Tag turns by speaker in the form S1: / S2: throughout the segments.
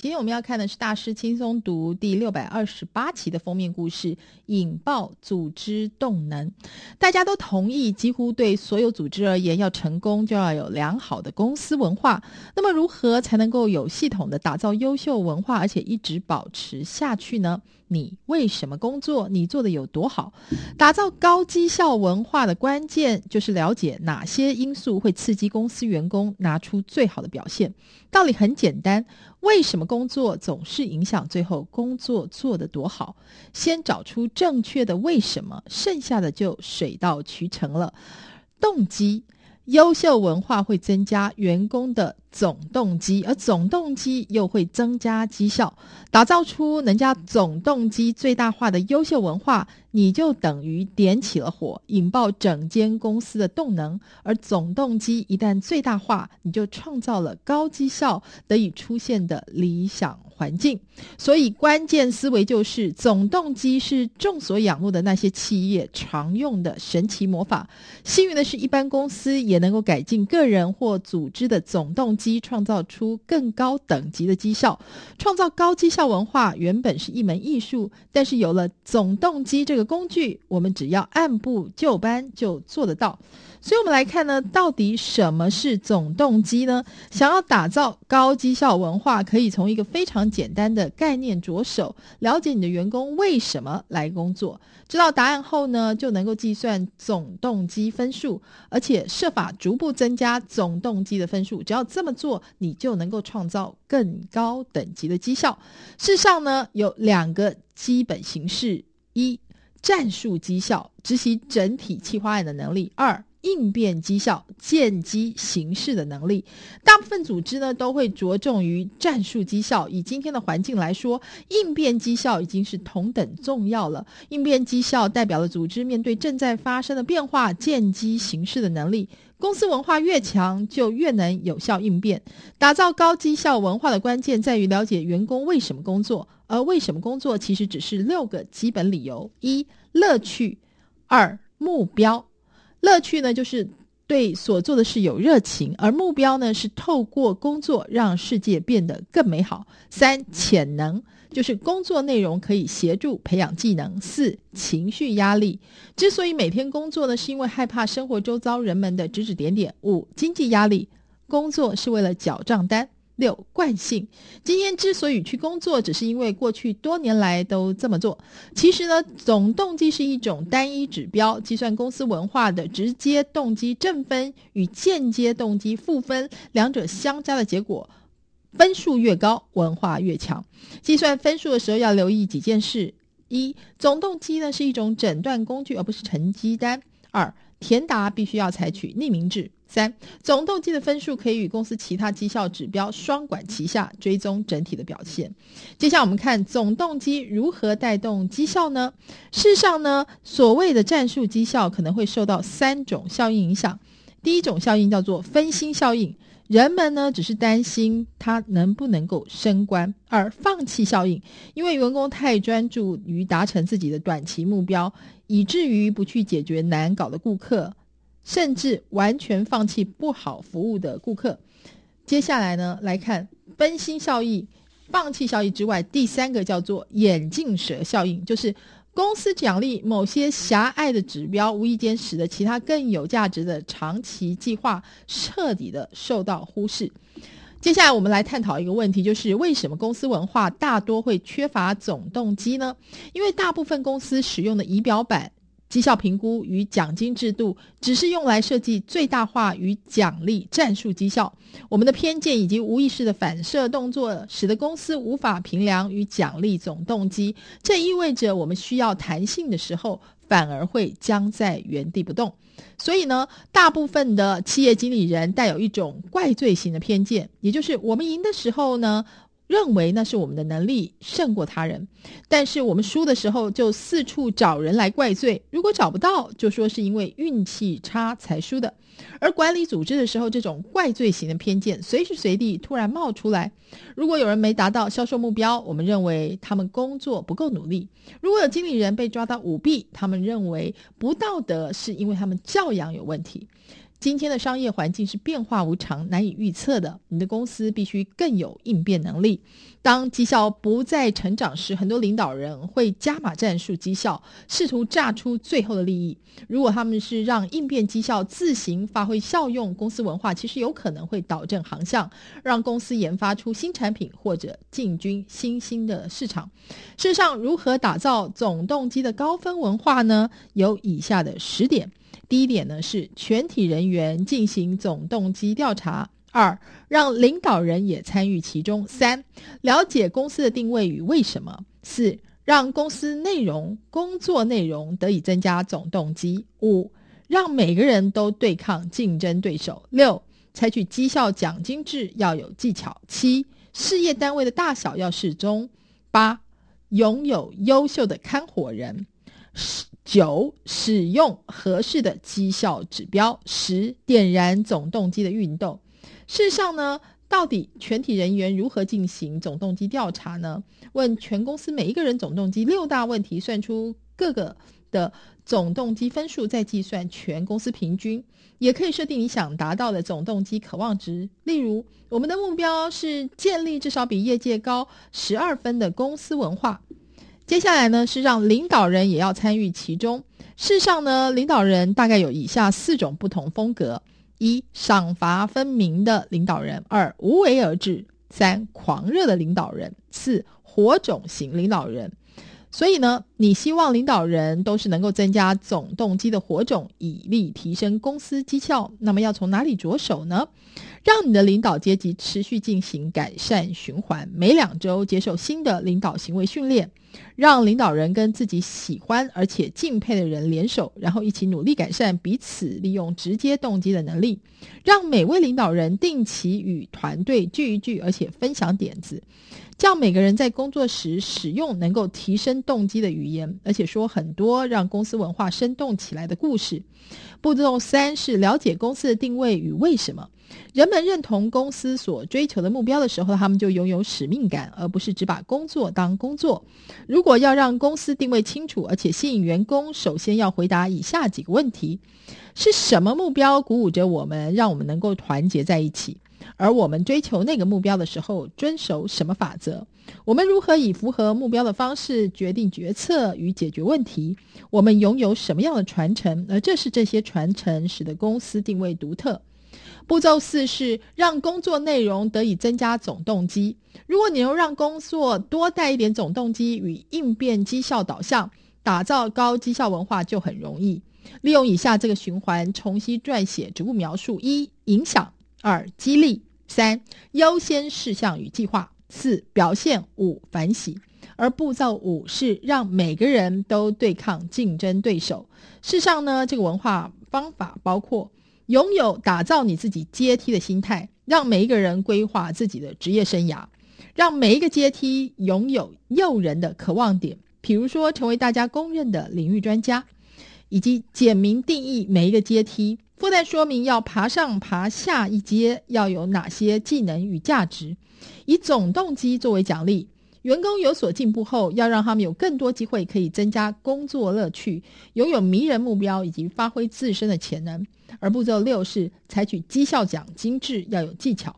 S1: 今天我们要看的是《大师轻松读》第六百二十八期的封面故事——引爆组织动能。大家都同意，几乎对所有组织而言，要成功就要有良好的公司文化。那么，如何才能够有系统地打造优秀文化，而且一直保持下去呢？你为什么工作？你做得有多好？打造高绩效文化的关键就是了解哪些因素会刺激公司员工拿出最好的表现。道理很简单，为什么工作总是影响最后工作做得多好？先找出正确的为什么，剩下的就水到渠成了。动机。优秀文化会增加员工的总动机，而总动机又会增加绩效。打造出能将总动机最大化的优秀文化，你就等于点起了火，引爆整间公司的动能。而总动机一旦最大化，你就创造了高绩效得以出现的理想环境，所以关键思维就是总动机是众所仰慕的那些企业常用的神奇魔法。幸运的是，一般公司也能够改进个人或组织的总动机，创造出更高等级的绩效。创造高绩效文化原本是一门艺术，但是有了总动机这个工具，我们只要按部就班就做得到。所以，我们来看呢，到底什么是总动机呢？想要打造高绩效文化，可以从一个非常简单的概念着手，了解你的员工为什么来工作。知道答案后呢，就能够计算总动机分数，而且设法逐步增加总动机的分数。只要这么做，你就能够创造更高等级的绩效。事实上呢，有两个基本形式：一、战术绩效，执行整体企划案的能力；二、应变绩效，见机行事的能力。大部分组织呢，都会着重于战术绩效。以今天的环境来说，应变绩效已经是同等重要了。应变绩效代表了组织面对正在发生的变化，见机行事的能力。公司文化越强，就越能有效应变。打造高绩效文化的关键在于了解员工为什么工作，而为什么工作其实只是六个基本理由：一、乐趣；二、目标。乐趣呢，就是对所做的事有热情；而目标呢，是透过工作让世界变得更美好。三、潜能就是工作内容可以协助培养技能。四、情绪压力，之所以每天工作呢，是因为害怕生活周遭人们的指指点点。五、经济压力，工作是为了缴账单。六、惯性，今天之所以去工作，只是因为过去多年来都这么做。其实呢，总动机是一种单一指标，计算公司文化的直接动机正分与间接动机负分，两者相加的结果，分数越高，文化越强。计算分数的时候要留意几件事：一、总动机呢是一种诊断工具，而不是成绩单；二、田达必须要采取匿名制。三、总动机的分数可以与公司其他绩效指标双管齐下，追踪整体的表现。接下来我们看总动机如何带动绩效呢？事实上呢，所谓的战术绩效可能会受到三种效应影响。第一种效应叫做分心效应。人们呢，只是担心他能不能够升官，而放弃效应，因为员工太专注于达成自己的短期目标，以至于不去解决难搞的顾客，甚至完全放弃不好服务的顾客。接下来呢，来看分心效应、放弃效应之外，第三个叫做眼镜蛇效应，就是。公司奖励某些狭隘的指标，无意间使得其他更有价值的长期计划彻底的受到忽视。接下来，我们来探讨一个问题，就是为什么公司文化大多会缺乏总动机呢？因为大部分公司使用的仪表板。绩效评估与奖金制度只是用来设计最大化与奖励战术绩效。我们的偏见以及无意识的反射动作，使得公司无法评量与奖励总动机。这意味着我们需要弹性的时候，反而会僵在原地不动。所以呢，大部分的企业经理人带有一种怪罪型的偏见，也就是我们赢的时候呢，认为那是我们的能力胜过他人，但是我们输的时候就四处找人来怪罪。如果找不到，就说是因为运气差才输的。而管理组织的时候，这种怪罪型的偏见随时随地突然冒出来。如果有人没达到销售目标，我们认为他们工作不够努力；如果有经理人被抓到舞弊，他们认为不道德是因为他们教养有问题。今天的商业环境是变化无常、难以预测的，你的公司必须更有应变能力。当绩效不再成长时，很多领导人会加码战术绩效，试图榨出最后的利益。如果他们是让应变绩效自行发挥效用，公司文化其实有可能会导正航向，让公司研发出新产品或者进军新兴的市场。事实上，如何打造总动机的高分文化呢？有以下的十点。第一点呢，是全体人员进行总动机调查；二，让领导人也参与其中；三，了解公司的定位与为什么；四，让公司内容、工作内容得以增加总动机；五，让每个人都对抗竞争对手；六，采取绩效奖金制要有技巧；七，事业单位的大小要适中；八，拥有优秀的看火人；十。九、使用合适的绩效指标；十、点燃总动机的运动。事实上呢，到底全体人员如何进行总动机调查呢？问全公司每一个人总动机六大问题，算出各个的总动机分数，再计算全公司平均。也可以设定你想达到的总动机渴望值。例如，我们的目标是建立至少比业界高十二分的公司文化。接下来呢，是让领导人也要参与其中。事实上呢，领导人大概有以下四种不同风格：一、赏罚分明的领导人；二、无为而治；三、狂热的领导人；四、火种型领导人。所以呢，你希望领导人都是能够增加总动机的火种，以利提升公司绩效。那么要从哪里着手呢？让你的领导阶级持续进行改善循环，每两周接受新的领导行为训练。让领导人跟自己喜欢而且敬佩的人联手，然后一起努力改善彼此利用直接动机的能力。让每位领导人定期与团队聚一聚，而且分享点子，叫每个人在工作时使用能够提升动机的语言，而且说很多让公司文化生动起来的故事。步骤三是了解公司的定位与为什么。人们认同公司所追求的目标的时候，他们就拥有使命感，而不是只把工作当工作。如果要让公司定位清楚，而且吸引员工，首先要回答以下几个问题：是什么目标鼓舞着我们，让我们能够团结在一起？而我们追求那个目标的时候，遵守什么法则？我们如何以符合目标的方式决定决策与解决问题？我们拥有什么样的传承？而这是这些传承使得公司定位独特。步骤四是让工作内容得以增加总动机。如果你能让工作多带一点总动机与应变绩效导向，打造高绩效文化就很容易。利用以下这个循环，重新撰写职务描述：一、影响；二、激励；三、优先事项与计划；四、表现；五、反省。而步骤五是让每个人都对抗竞争对手。事实上呢，这个文化方法包括。拥有打造你自己阶梯的心态，让每一个人规划自己的职业生涯，让每一个阶梯拥有诱人的渴望点，比如说成为大家公认的领域专家，以及简明定义每一个阶梯，附带说明要爬上爬下一阶要有哪些技能与价值，以总动机作为奖励。员工有所进步后，要让他们有更多机会可以增加工作乐趣，拥有迷人目标以及发挥自身的潜能。而步骤六是采取绩效奖金制，要有技巧。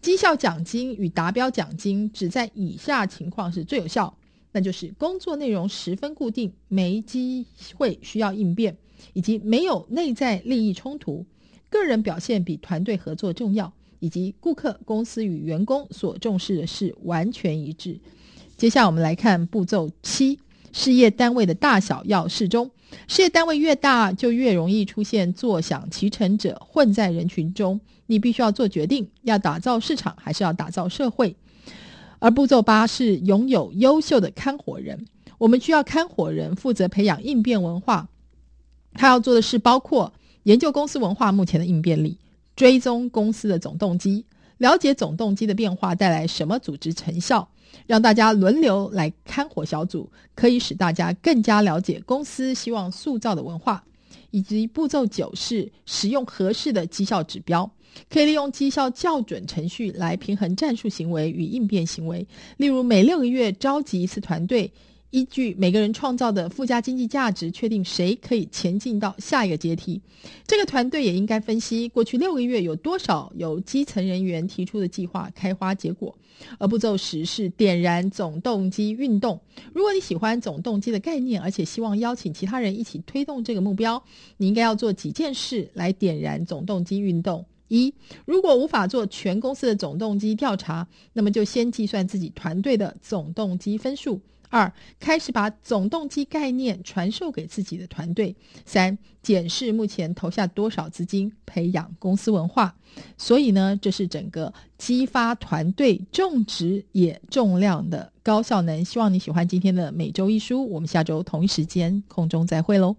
S1: 绩效奖金与达标奖金只在以下情况是最有效，那就是工作内容十分固定，没机会需要应变，以及没有内在利益冲突，个人表现比团队合作重要，以及顾客、公司与员工所重视的事完全一致。接下来我们来看步骤七。事业单位的大小要适中，事业单位越大，就越容易出现坐享其成者，混在人群中。你必须要做决定，要打造市场，还是要打造社会。而步骤八是拥有优秀的看火人，我们需要看火人负责培养应变文化。他要做的事包括研究公司文化目前的应变力，追踪公司的总动机，了解总动机的变化带来什么组织成效。让大家轮流来看火小组，可以使大家更加了解公司希望塑造的文化。以及步骤九是使用合适的绩效指标，可以利用绩效校准程序来平衡战术行为与应变行为。例如，每六个月召集一次团队，依据每个人创造的附加经济价值，确定谁可以前进到下一个阶梯。这个团队也应该分析过去六个月有多少由基层人员提出的计划开花结果。而步骤十是点燃总动机运动。如果你喜欢总动机的概念，而且希望邀请其他人一起推动这个目标，你应该要做几件事来点燃总动机运动。一，如果无法做全公司的总动机调查，那么就先计算自己团队的总动机分数。二，开始把总动机概念传授给自己的团队。三，检视目前投下多少资金培养公司文化。所以呢，这是整个激发团队重质也重量的高效能。希望你喜欢今天的每周一书，我们下周同一时间空中再会喽。